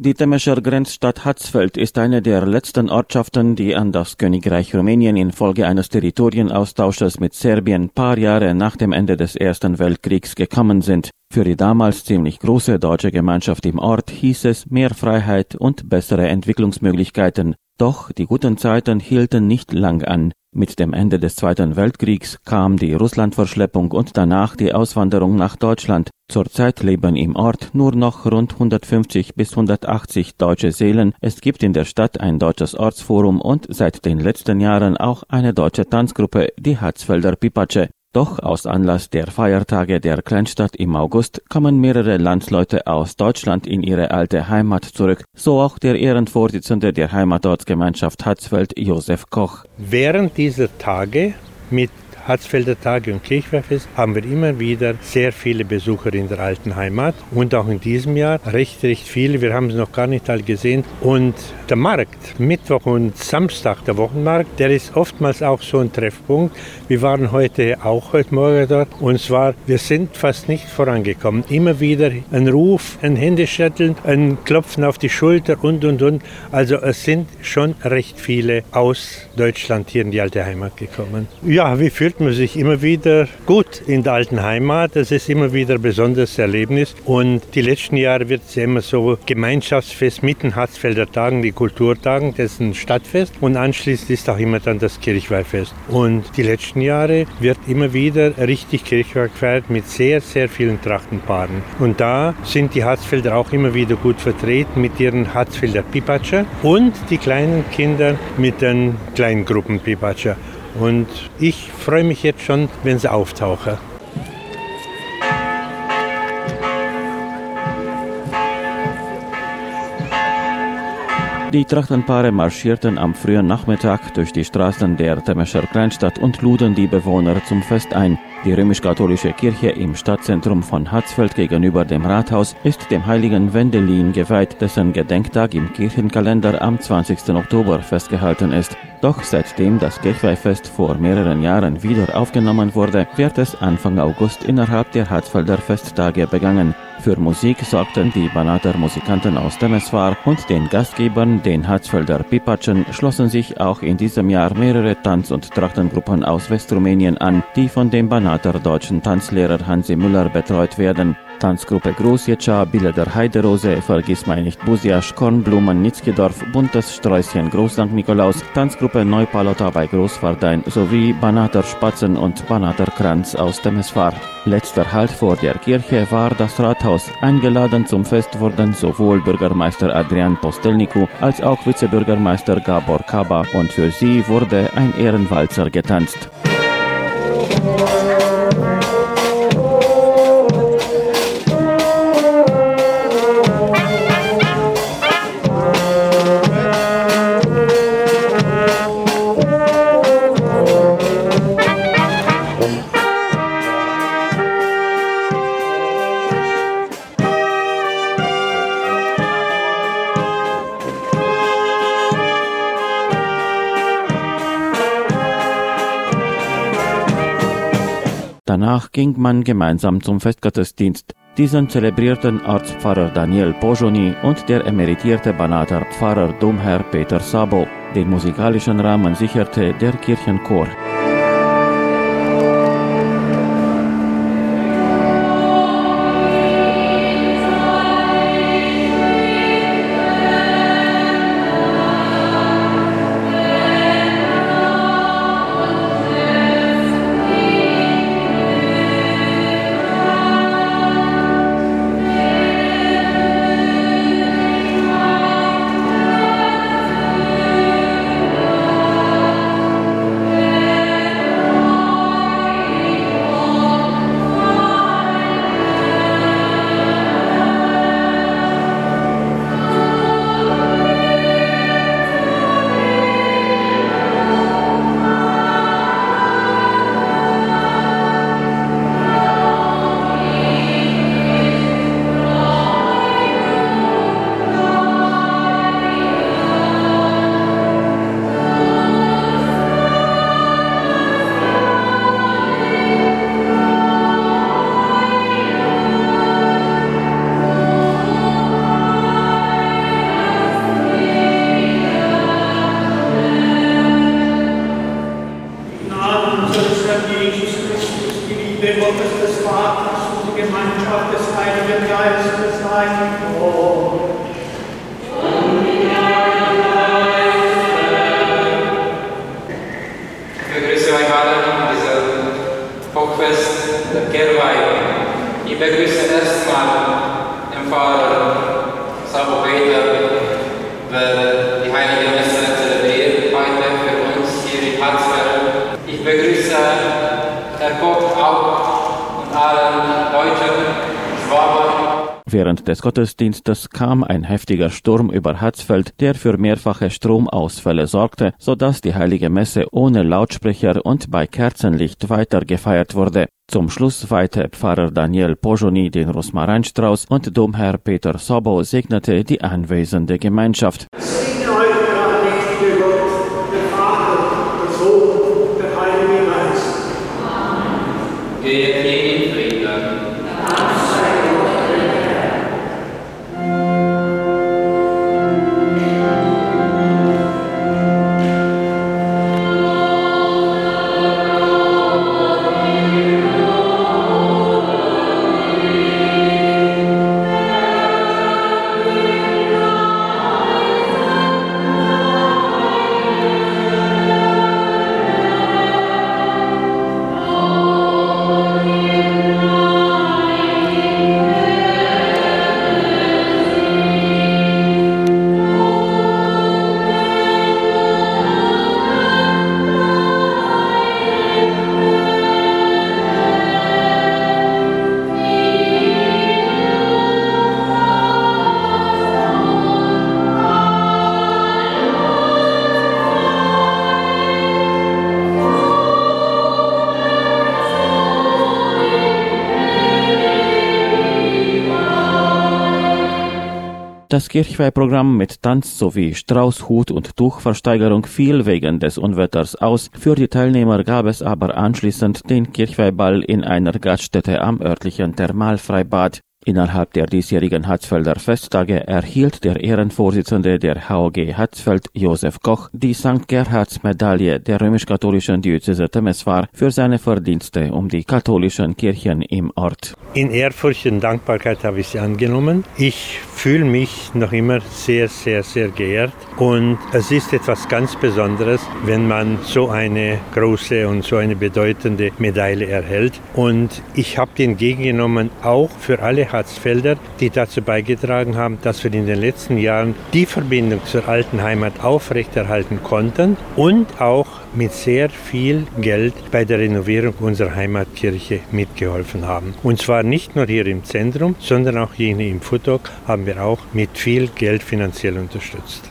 Die Temescher Grenzstadt Hatzfeld ist eine der letzten Ortschaften, die an das Königreich Rumänien infolge eines Territorienaustausches mit Serbien paar Jahre nach dem Ende des Ersten Weltkriegs gekommen sind. Für die damals ziemlich große deutsche Gemeinschaft im Ort hieß es mehr Freiheit und bessere Entwicklungsmöglichkeiten. Doch die guten Zeiten hielten nicht lang an. Mit dem Ende des Zweiten Weltkriegs kam die Russlandverschleppung und danach die Auswanderung nach Deutschland. Zurzeit leben im Ort nur noch rund 150 bis 180 deutsche Seelen. Es gibt in der Stadt ein deutsches Ortsforum und seit den letzten Jahren auch eine deutsche Tanzgruppe, die Hatzfelder Pipace. Doch aus Anlass der Feiertage der Kleinstadt im August kommen mehrere Landsleute aus Deutschland in ihre alte Heimat zurück, so auch der Ehrenvorsitzende der Heimatortsgemeinschaft Hatzfeld, Josef Koch. Während dieser Tage mit Hatzfelder Tage und Kirchweihfest haben wir immer wieder sehr viele Besucher in der alten Heimat und auch in diesem Jahr recht, recht viele. Wir haben es noch gar nicht alle gesehen. Und der Markt, Mittwoch und Samstag, der Wochenmarkt, der ist oftmals auch so ein Treffpunkt. Wir waren heute auch heute Morgen dort und zwar, wir sind fast nicht vorangekommen. Immer wieder ein Ruf, ein Händeschütteln, ein Klopfen auf die Schulter und und und. Also es sind schon recht viele aus Deutschland hier in die alte Heimat gekommen. Ja, wie fühlt man sich immer wieder gut in der alten Heimat. Das ist immer wieder ein besonderes Erlebnis. Und die letzten Jahre wird es immer so Gemeinschaftsfest mit den Harzfelder Tagen, die Kulturtagen, das ist ein Stadtfest. Und anschließend ist auch immer dann das Kirchweihfest. Und die letzten Jahre wird immer wieder richtig Kirchweih gefeiert mit sehr, sehr vielen Trachtenpaaren. Und da sind die Harzfelder auch immer wieder gut vertreten mit ihren Harzfelder Pipatscher und die kleinen Kinder mit den kleinen Gruppen Pipatscher. Und ich freue mich jetzt schon, wenn sie auftauchen. Die Trachtenpaare marschierten am frühen Nachmittag durch die Straßen der Temescher Kleinstadt und luden die Bewohner zum Fest ein. Die römisch-katholische Kirche im Stadtzentrum von Hatzfeld gegenüber dem Rathaus ist dem heiligen Wendelin geweiht, dessen Gedenktag im Kirchenkalender am 20. Oktober festgehalten ist. Doch seitdem das Kirchweihfest vor mehreren Jahren wieder aufgenommen wurde, wird es Anfang August innerhalb der Hatzfelder Festtage begangen. Für Musik sorgten die Banater Musikanten aus Temeswar und den Gastgebern, den Hatzfelder Pipatschen, schlossen sich auch in diesem Jahr mehrere Tanz- und Trachtengruppen aus Westrumänien an, die von dem Banater deutschen Tanzlehrer Hansi Müller betreut werden. Tanzgruppe Großjetscha, Bilder Heiderose, Vergissmeinnicht Busiasch, Kornblumen Nitzkedorf, Buntes Sträußchen Groß St. Nikolaus, Tanzgruppe Neupalota bei Großvardein sowie Banater Spatzen und Banater Kranz aus Temeswar. Letzter Halt vor der Kirche war das Rathaus. Eingeladen zum Fest wurden sowohl Bürgermeister Adrian Postelniku als auch Vizebürgermeister Gabor Kaba und für sie wurde ein Ehrenwalzer getanzt. Danach ging man gemeinsam zum Festgottesdienst. Diesen zelebrierten Ortspfarrer Daniel Pojoni und der emeritierte Banater Pfarrer Domherr Peter Sabo. Den musikalischen Rahmen sicherte der Kirchenchor. Gemeinschaft des Heiligen Geistes ein. Oh. Begrüße euch alle an diesem Hochfest der Kerweih. Ich begrüße erstmal den Pfarrer Sabo Peter, der die Heilige Messe zelebriert heute für uns hier in Hatzberg. Ich begrüße Herr Koch Während des Gottesdienstes kam ein heftiger Sturm über Hatzfeld, der für mehrfache Stromausfälle sorgte, sodass die heilige Messe ohne Lautsprecher und bei Kerzenlicht weiter gefeiert wurde. Zum Schluss weihte Pfarrer Daniel Pojoni den Rosmarinstrauß und Domherr Peter Sobo segnete die anwesende Gemeinschaft. Das Kirchweihprogramm mit Tanz sowie Strauß, Hut und Tuchversteigerung fiel wegen des Unwetters aus. Für die Teilnehmer gab es aber anschließend den Kirchweihball in einer Gaststätte am örtlichen Thermalfreibad. Innerhalb der diesjährigen Hatzfelder Festtage erhielt der Ehrenvorsitzende der HOG Hatzfeld, Josef Koch, die St. Gerhards Medaille der römisch-katholischen Diözese Temeswar für seine Verdienste um die katholischen Kirchen im Ort. In Ehrfurcht und Dankbarkeit habe ich sie angenommen. Ich fühle mich noch immer sehr, sehr, sehr geehrt. Und es ist etwas ganz Besonderes, wenn man so eine große und so eine bedeutende Medaille erhält. Und ich habe die entgegengenommen auch für alle Harzfelder, die dazu beigetragen haben, dass wir in den letzten Jahren die Verbindung zur alten Heimat aufrechterhalten konnten und auch mit sehr viel Geld bei der Renovierung unserer Heimatkirche mitgeholfen haben. Und zwar nicht nur hier im Zentrum, sondern auch jene im Futok haben wir auch mit viel Geld finanziell unterstützt.